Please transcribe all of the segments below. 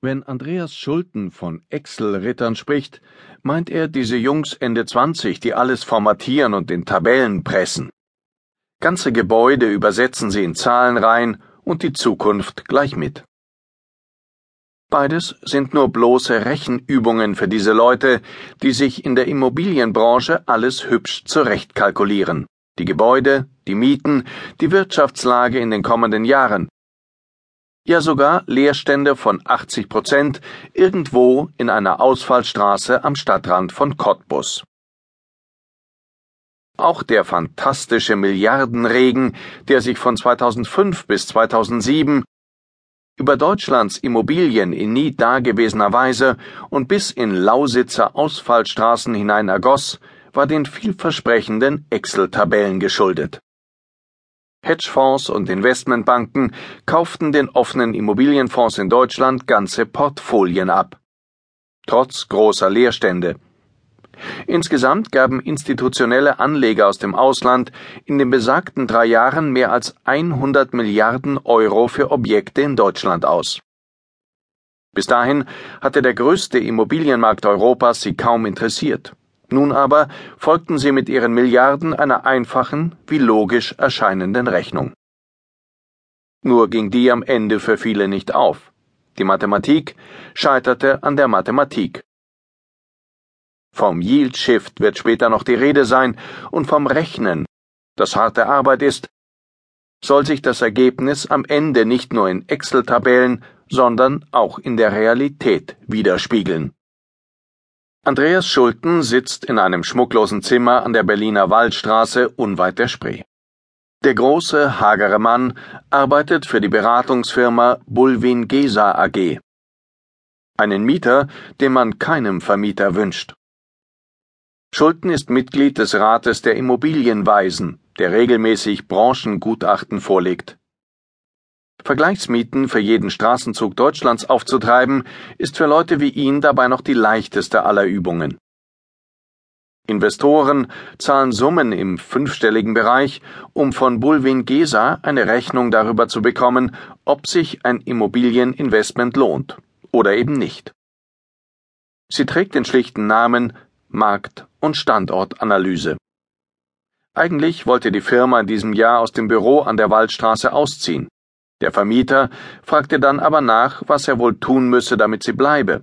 Wenn Andreas Schulten von Excel-Rittern spricht, meint er diese Jungs Ende 20, die alles formatieren und in Tabellen pressen. Ganze Gebäude übersetzen sie in Zahlenreihen und die Zukunft gleich mit. Beides sind nur bloße Rechenübungen für diese Leute, die sich in der Immobilienbranche alles hübsch zurechtkalkulieren. Die Gebäude, die Mieten, die Wirtschaftslage in den kommenden Jahren, ja sogar Leerstände von 80 Prozent irgendwo in einer Ausfallstraße am Stadtrand von Cottbus. Auch der fantastische Milliardenregen, der sich von 2005 bis 2007 über Deutschlands Immobilien in nie dagewesener Weise und bis in Lausitzer Ausfallstraßen hinein ergoss, war den vielversprechenden Excel-Tabellen geschuldet. Hedgefonds und Investmentbanken kauften den offenen Immobilienfonds in Deutschland ganze Portfolien ab. Trotz großer Leerstände. Insgesamt gaben institutionelle Anleger aus dem Ausland in den besagten drei Jahren mehr als 100 Milliarden Euro für Objekte in Deutschland aus. Bis dahin hatte der größte Immobilienmarkt Europas sie kaum interessiert. Nun aber folgten sie mit ihren Milliarden einer einfachen, wie logisch erscheinenden Rechnung. Nur ging die am Ende für viele nicht auf. Die Mathematik scheiterte an der Mathematik. Vom Yield Shift wird später noch die Rede sein und vom Rechnen, das harte Arbeit ist, soll sich das Ergebnis am Ende nicht nur in Excel-Tabellen, sondern auch in der Realität widerspiegeln. Andreas Schulten sitzt in einem schmucklosen Zimmer an der Berliner Waldstraße unweit der Spree. Der große, hagere Mann arbeitet für die Beratungsfirma Bulwin Gesa AG. Einen Mieter, den man keinem Vermieter wünscht. Schulten ist Mitglied des Rates der Immobilienweisen, der regelmäßig Branchengutachten vorlegt. Vergleichsmieten für jeden Straßenzug Deutschlands aufzutreiben, ist für Leute wie ihn dabei noch die leichteste aller Übungen. Investoren zahlen Summen im fünfstelligen Bereich, um von Bulwin Gesa eine Rechnung darüber zu bekommen, ob sich ein Immobilieninvestment lohnt oder eben nicht. Sie trägt den schlichten Namen Markt- und Standortanalyse. Eigentlich wollte die Firma in diesem Jahr aus dem Büro an der Waldstraße ausziehen. Der Vermieter fragte dann aber nach, was er wohl tun müsse, damit sie bleibe.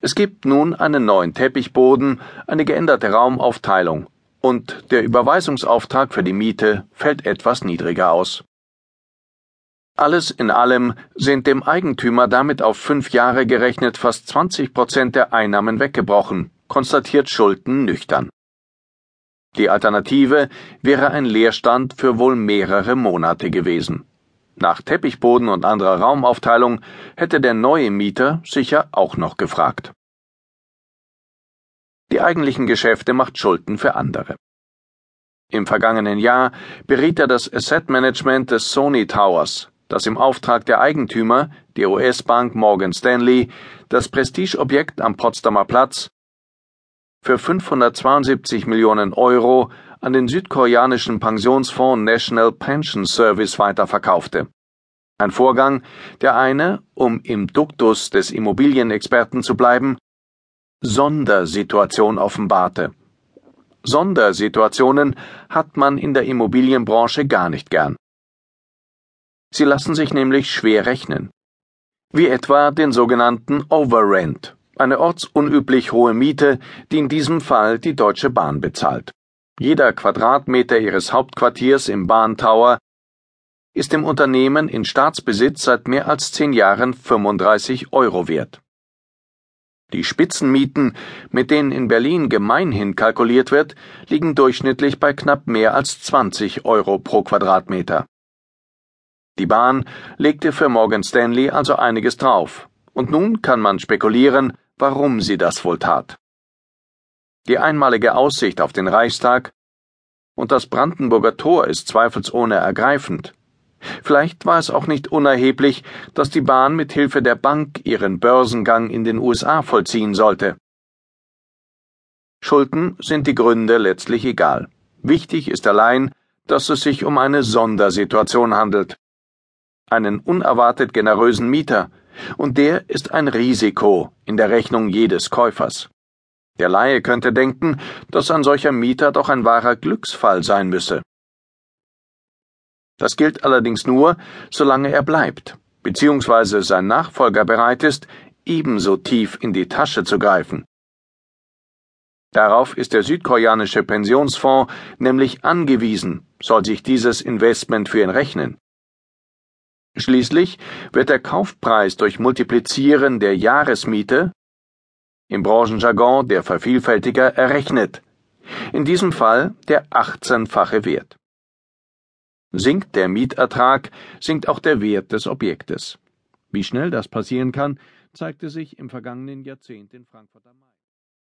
Es gibt nun einen neuen Teppichboden, eine geänderte Raumaufteilung, und der Überweisungsauftrag für die Miete fällt etwas niedriger aus. Alles in allem sind dem Eigentümer damit auf fünf Jahre gerechnet fast 20 Prozent der Einnahmen weggebrochen, konstatiert Schulten nüchtern. Die Alternative wäre ein Leerstand für wohl mehrere Monate gewesen. Nach Teppichboden und anderer Raumaufteilung hätte der neue Mieter sicher auch noch gefragt. Die eigentlichen Geschäfte macht Schulden für andere. Im vergangenen Jahr beriet er das Asset Management des Sony Towers, das im Auftrag der Eigentümer, der US-Bank Morgan Stanley, das Prestigeobjekt am Potsdamer Platz für 572 Millionen Euro an den südkoreanischen Pensionsfonds National Pension Service weiterverkaufte. Ein Vorgang, der eine, um im Duktus des Immobilienexperten zu bleiben, Sondersituation offenbarte. Sondersituationen hat man in der Immobilienbranche gar nicht gern. Sie lassen sich nämlich schwer rechnen. Wie etwa den sogenannten Overrent eine ortsunüblich hohe Miete, die in diesem Fall die Deutsche Bahn bezahlt. Jeder Quadratmeter ihres Hauptquartiers im Bahntower ist dem Unternehmen in Staatsbesitz seit mehr als zehn Jahren 35 Euro wert. Die Spitzenmieten, mit denen in Berlin gemeinhin kalkuliert wird, liegen durchschnittlich bei knapp mehr als 20 Euro pro Quadratmeter. Die Bahn legte für Morgan Stanley also einiges drauf, und nun kann man spekulieren, warum sie das wohl tat. Die einmalige Aussicht auf den Reichstag und das Brandenburger Tor ist zweifelsohne ergreifend. Vielleicht war es auch nicht unerheblich, dass die Bahn mit Hilfe der Bank ihren Börsengang in den USA vollziehen sollte. Schulden sind die Gründe letztlich egal. Wichtig ist allein, dass es sich um eine Sondersituation handelt. einen unerwartet generösen Mieter, und der ist ein Risiko in der Rechnung jedes Käufers. Der Laie könnte denken, dass ein solcher Mieter doch ein wahrer Glücksfall sein müsse. Das gilt allerdings nur, solange er bleibt, beziehungsweise sein Nachfolger bereit ist, ebenso tief in die Tasche zu greifen. Darauf ist der südkoreanische Pensionsfonds nämlich angewiesen, soll sich dieses Investment für ihn rechnen. Schließlich wird der Kaufpreis durch Multiplizieren der Jahresmiete, im Branchenjargon der Vervielfältiger, errechnet. In diesem Fall der 18-fache Wert. Sinkt der Mietertrag, sinkt auch der Wert des Objektes. Wie schnell das passieren kann, zeigte sich im vergangenen Jahrzehnt in Frankfurt am Main.